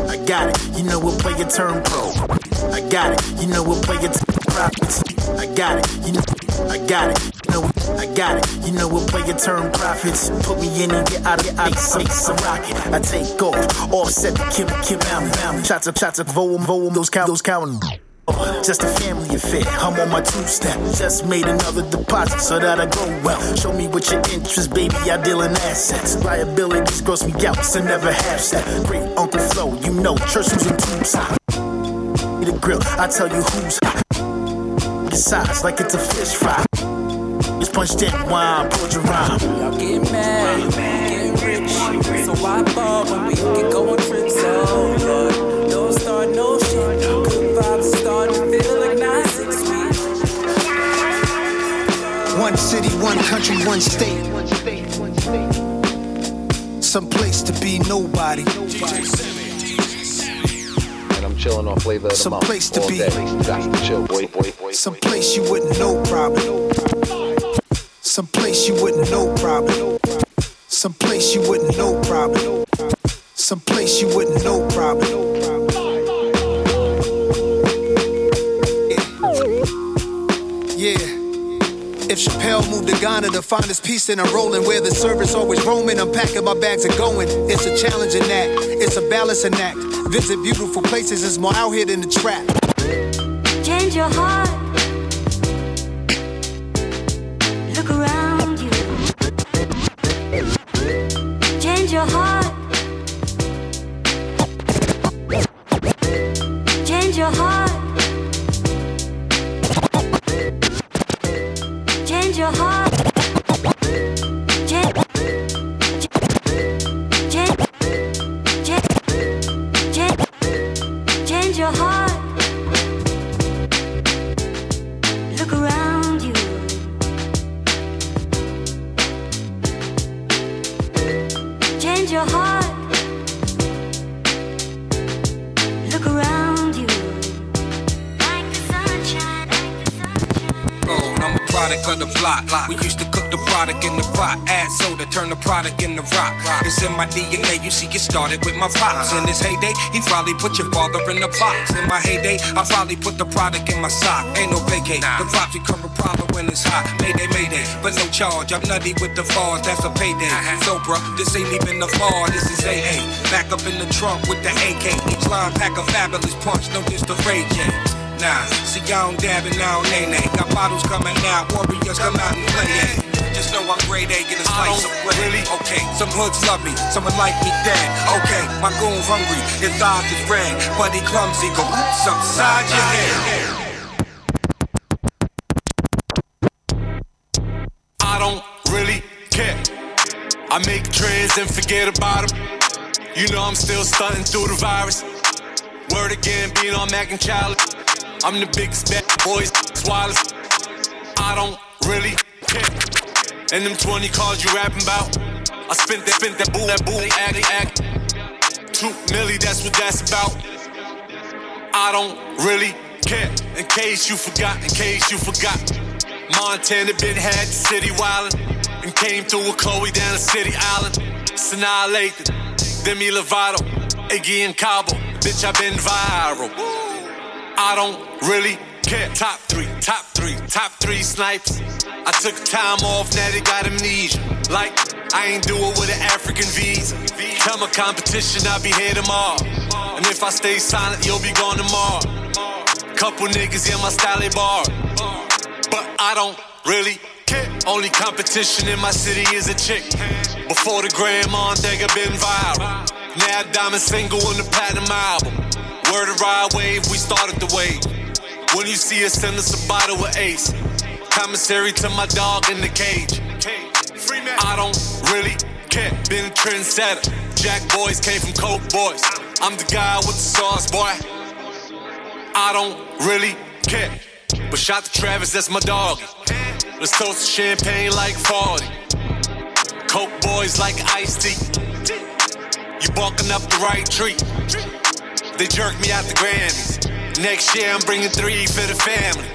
I got it, you know what play your turn pro. I got it, you know what play your turn profits. I got it, you know, I got it. You know, I got it. You know what play your turn profits. Put me in and get out of ice. I'm, I'm rocket. I take off. Offset the Kim Kim Allen. Shots up, shots up, voam, voam. Those count, those count. Just a family affair. I'm on my two step. Just made another deposit so that I go well. Show me what your interest, baby. I deal in assets. Liabilities gross me out, so never have that. Great Uncle Flo, you know, church was in tubes. The grill, I tell you who's hot. The size like it's a fish fry. It's punched in, wine, pulled your rhyme. Y'all get mad, get rich. So why ball when we can go on trips? Oh Lord, don't start no shit. Good vibes are starting to feel like nine six weeks. One city, one country, one state. Some place to be nobody. And I'm chilling on flavor of the Some month place to all be. got to chill, boy, boy, boy. Some place you wouldn't know problem. Some place you wouldn't know problem. Some place you wouldn't know problem. Some place you wouldn't know problem. If Chappelle moved to Ghana to find his peace, then I'm rolling where the service always roaming. I'm packing my bags and going. It's a challenging act. It's a balancing act. Visit beautiful places. It's more out here than the trap. Change your heart. Look around you. Change your heart. Change your heart. Your heart. In my DNA, you see, it started with my pops. In his heyday, he probably put your father in the box. In my heyday, I probably put the product in my sock. Ain't no vacate, the props become a problem when it's hot. Mayday, mayday, but no charge. I'm nutty with the bars, that's a payday. So, bruh, this ain't even the bar, this is AA. Back up in the trunk with the AK. Each line pack a fabulous punch, no this the Ray J. Nah, see, I don't dab and I nay nay. Got bottles coming out, warriors come out and play. eh. Know I'm grade A, get a slice of bread. Really? Okay, some hoods love me, some would like me dead. Okay, my goon's hungry, his eyes is red, but he clumsy. Go oops upside your head. I don't really care. I make trends and forget about them. You know I'm still stunting through the virus. Word again, being on Mac and Charlie. I'm the biggest bad boys, swallows. I don't really care. And them 20 cars you rapping about. I spent that, spent that boo, that boo, act, act. Two milli, that's what that's about. I don't really care. In case you forgot, in case you forgot. Montana been had the city wildin' and came through with Chloe down the city island. Sanaa Lathan, Demi Lovato, Iggy and Cabo. Bitch, I been viral. I don't really care. Top three, top three, top three snipes. I took time off, now they got amnesia. Like, I ain't do it with an African visa. Come a competition, I'll be here tomorrow. And if I stay silent, you'll be gone tomorrow. Couple niggas in my style bar. But I don't really care. Only competition in my city is a chick. Before the gram on Dega been viral. Now diamond single on the platinum album. Word of ride wave, we started the wave. When you see us, send us a bottle of ace. Commissary to my dog in the cage. I don't really care. Been a trendsetter. Jack boys came from Coke boys. I'm the guy with the sauce, boy. I don't really care. But shout to Travis, that's my dog. Let's toast to champagne like 40. Coke boys like iced tea. You barking up the right tree. They jerked me out the Grammys. Next year I'm bringing three for the family.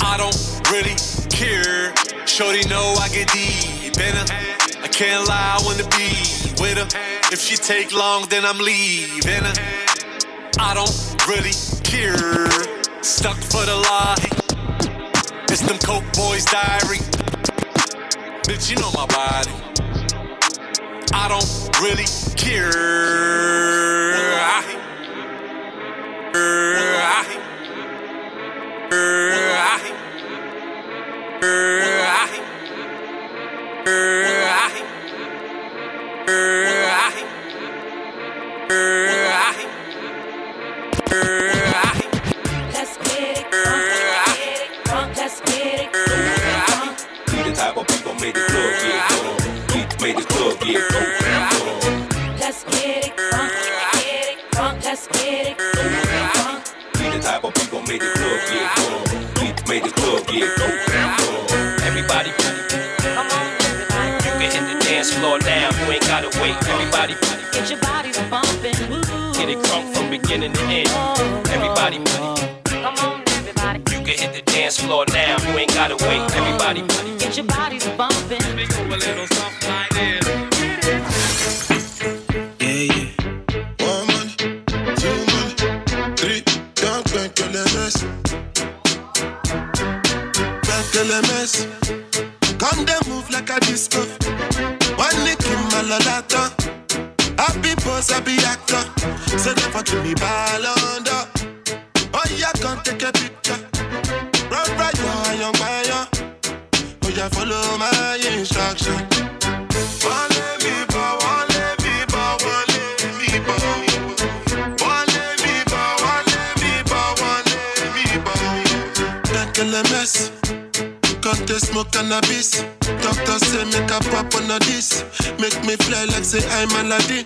I don't really care. Shorty know I get deep in her. I can't lie, I wanna be with her. If she take long, then I'm leaving her. I don't really care. Stuck for the lie. It's them Coke Boys diary. Bitch, you know my body. I don't really care. Let's get it let's get it going. Let's get it We the type of people made the club get going. We made the club get going. Everybody, oh, Come on, everybody. you can hit the dance floor now. You ain't gotta wait. Everybody, Get your bodies bumping. get it crunk from beginning to end. Everybody, Come on, everybody. you can hit the dance floor now. You ain't gotta wait. Everybody, Get your bodies bumping. Bank LMS. Come they move like a disco. One nick in my lalata. Happy boss, happy actor. So never to me ball under. Oh yeah, come take a picture. Run right now, young fire. Oh yeah, follow my instruction. Ba, wale mi ba, wale mi ba. That LMS, the smoke cannabis. Doctor say make a pop on a this. Make me fly like say I'm Aladdin.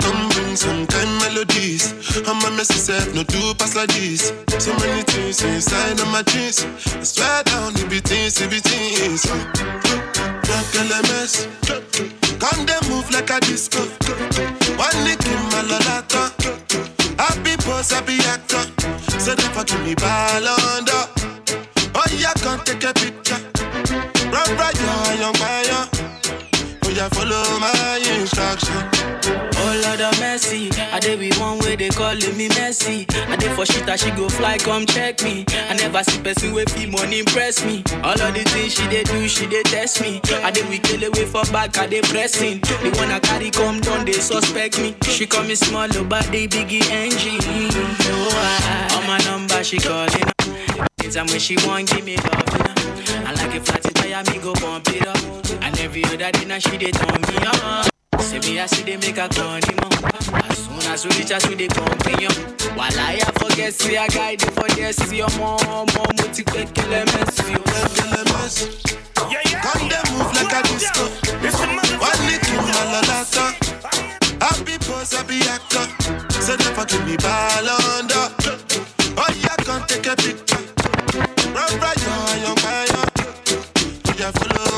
Come bring some kind melodies. I'm a messy self, no do pass like this. So many things inside of my jeans. I swear down, it be things, it be things. Black LMS. Come they move like a disco. One nick in my lolata. Happy boss, happy actor. So they fucking me ball under. Oh yeah, come take a picture. Run right now, young fire. Oh yeah, follow my instruction. Oh Lord of mercy, I dey be one way they calling me Messi. I dey for shit that she go fly, come check me. I never see person with fee money impress me. All of the things she dey do, she dey test me. I dey we kill away for back, I dey pressing. The one I carry come down, they suspect me. She call me small, oh, but they biggie engine. Oh, I, on my number she calling. Anytime when she want, give me love. You know? I like a flat tire, me go pump it up. And every other dinner she dey turn me on. Say me I see they make a corny mo. As soon as we reach us we dey continue. While I forget see a guy dey for there see your mom, mom muti quick kill MS, you kill MS. Come they move like a disco. One nick in my lalata. Happy boss, happy actor. So they fucking me ball under. Oh yeah, come take a picture. Run right young fire. You follow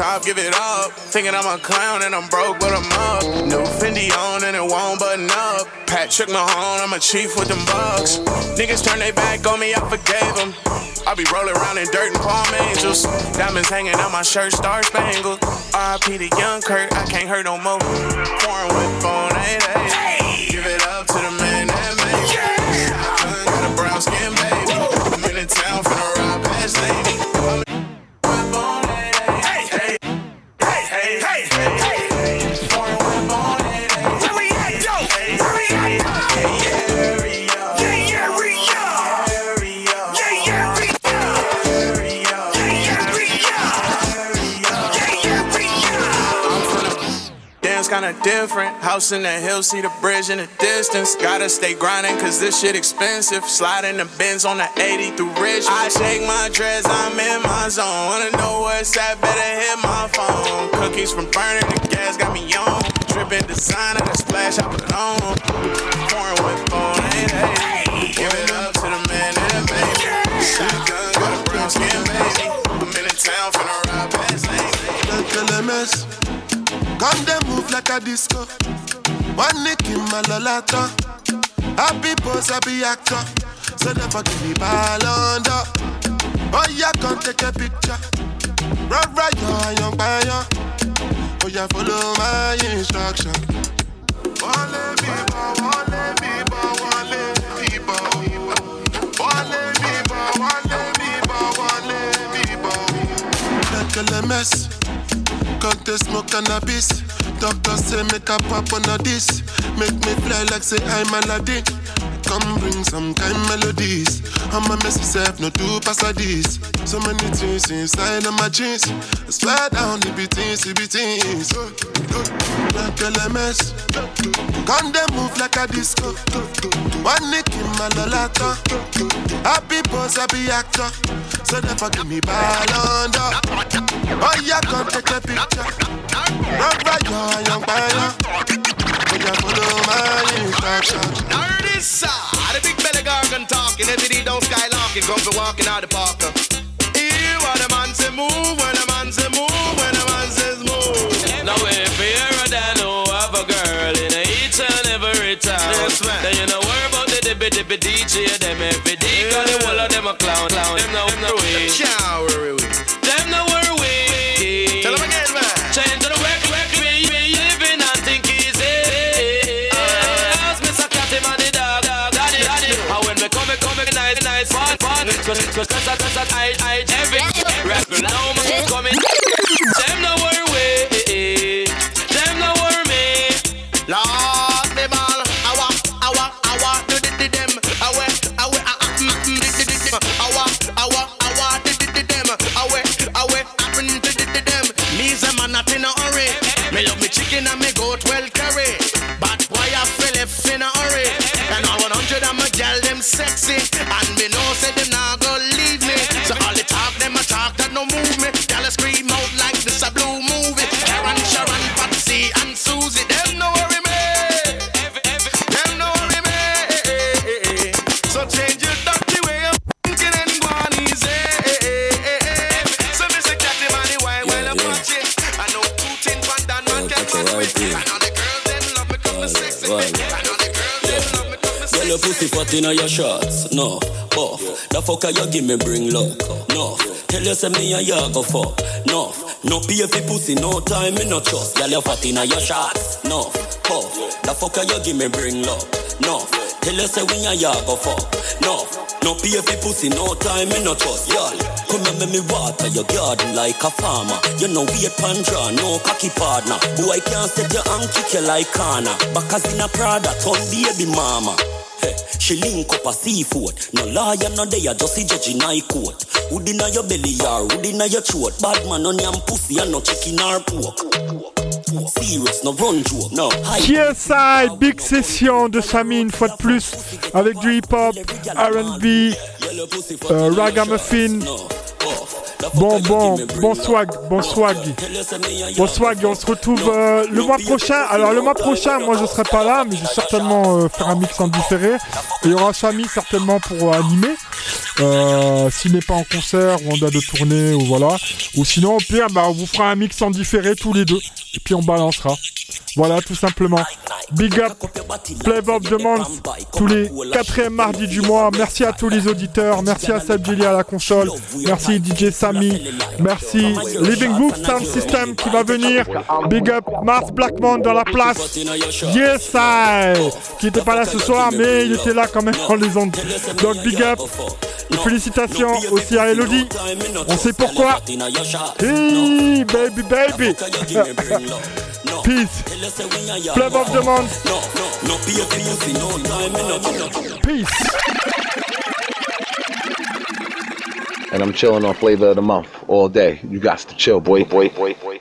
top, give it up. Thinking I'm a clown and I'm broke, but I'm up. New Fendi on and it won't button up. Patrick Mahone, I'm a chief with them bugs. Niggas turn their back on me, I forgave them. I be rolling around in dirt and palm angels. Diamonds hanging on my shirt, star spangled. RIP to Young Kurt, I can't hurt no more. Foreign whip on 8 kinda different. House in the hill, see the bridge in the distance. Gotta stay grinding, cause this shit expensive. Sliding the bins on the 80 through Rich. I shake my dress, I'm in my zone. Wanna know what's at, better hit my phone. Cookies from burning, the gas got me on. Dripping designer, the splash I on. Pouring with phone, ain't hey. Give it up to the man that made me. Shotgun, got a brown skin baby. I'm in the town the ride past lady. Like LMS. Come they move like a disco. One nick in my lolata. Happy pose, happy actor. So never give me ball under. Oh yeah, come take a picture. Run right, yo, young buyer. Oh yeah, follow my instruction. Wale bibo, wale bibo, wale bibo. Wale bibo, wale bibo, wale bibo. Like LMS. Can't they smoke cannabis? Doctor say make a pop on a this. Make me fly like say I'm Aladdin. Come bring some kind melodies. I'm a messy self, no two pass. So many things inside of my jeans. I swear down, it be things, it be things. Like LMS. Can they move like a disco? One nick in my lolata. Happy boss, happy actor. So never give me ball under. Oh yeah, come take a picture. Run right, yo, young buyer. Oh yeah, follow my instructions. Song, the big belly gargan talking, every day down skylarking, come for walking out the park. Uh. Hear what the man say move, when the man say move, when the man says move. Now if you're a dad who have a girl in each and every town, then you know worry about the dippy dippy DJ, them every day, cause the whole of them a clown, clown, them no worry. Can't worry with. So, so, so, so, so, I, I, every, rap, now. Pussy fat inna your shorts, no. Buff, the fucker you give me bring luck, no. Tell you say me and you go fuck, no. No for pussy, no time me no trust. Girl, you fat inna your shorts, no. Buff, the fucker you give me bring luck, no. Tell you say we and you go fuck, no. No for pussy, no time me no trust, y'all. Come and make me water your garden like a farmer. You know wait pan draw, no cocky partner. Boy I can't set your and kick you like corner. Backers in a Prada, turn baby mama. Hey, she link up a seafood. No lawyer, no day, just see judge in high court. Wood inna your belly, or wood inna your throat. Bad man on your pussy, and no chicken or pork. Serious, no run joke, no. TSI, big session de Samy une fois de plus avec du hip-hop, RB, euh, ragamuffin, Bon, bon, bon swag, bon swag. Bon swag, on se retrouve euh, le mois prochain. Alors, le mois prochain, moi je serai pas là, mais je vais certainement euh, faire un mix en différé. Il y aura Samy certainement pour animer. Euh, S'il n'est pas en concert ou en date de tournée, ou voilà. Ou sinon, au pire, bah, on vous fera un mix en différé tous les deux. Et puis on balancera. Voilà, tout simplement. Big up, Flavor of the tous les quatrièmes mardis du mois. Merci à tous les auditeurs. Merci à Seb Gilly à la console. Merci DJ Merci Living Book Sound System qui va venir. Big up Mars Blackmon dans la place. Yes, I. Qui était pas là ce soir, mais il était là quand même en les ondes. Donc big up. Et félicitations aussi à Elodie. On sait pourquoi. Hey, baby, baby. [laughs] Peace. Flavor of the month. Peace. And I'm chilling on flavor of the month all day. You got to chill, boy, boy, boy, boy.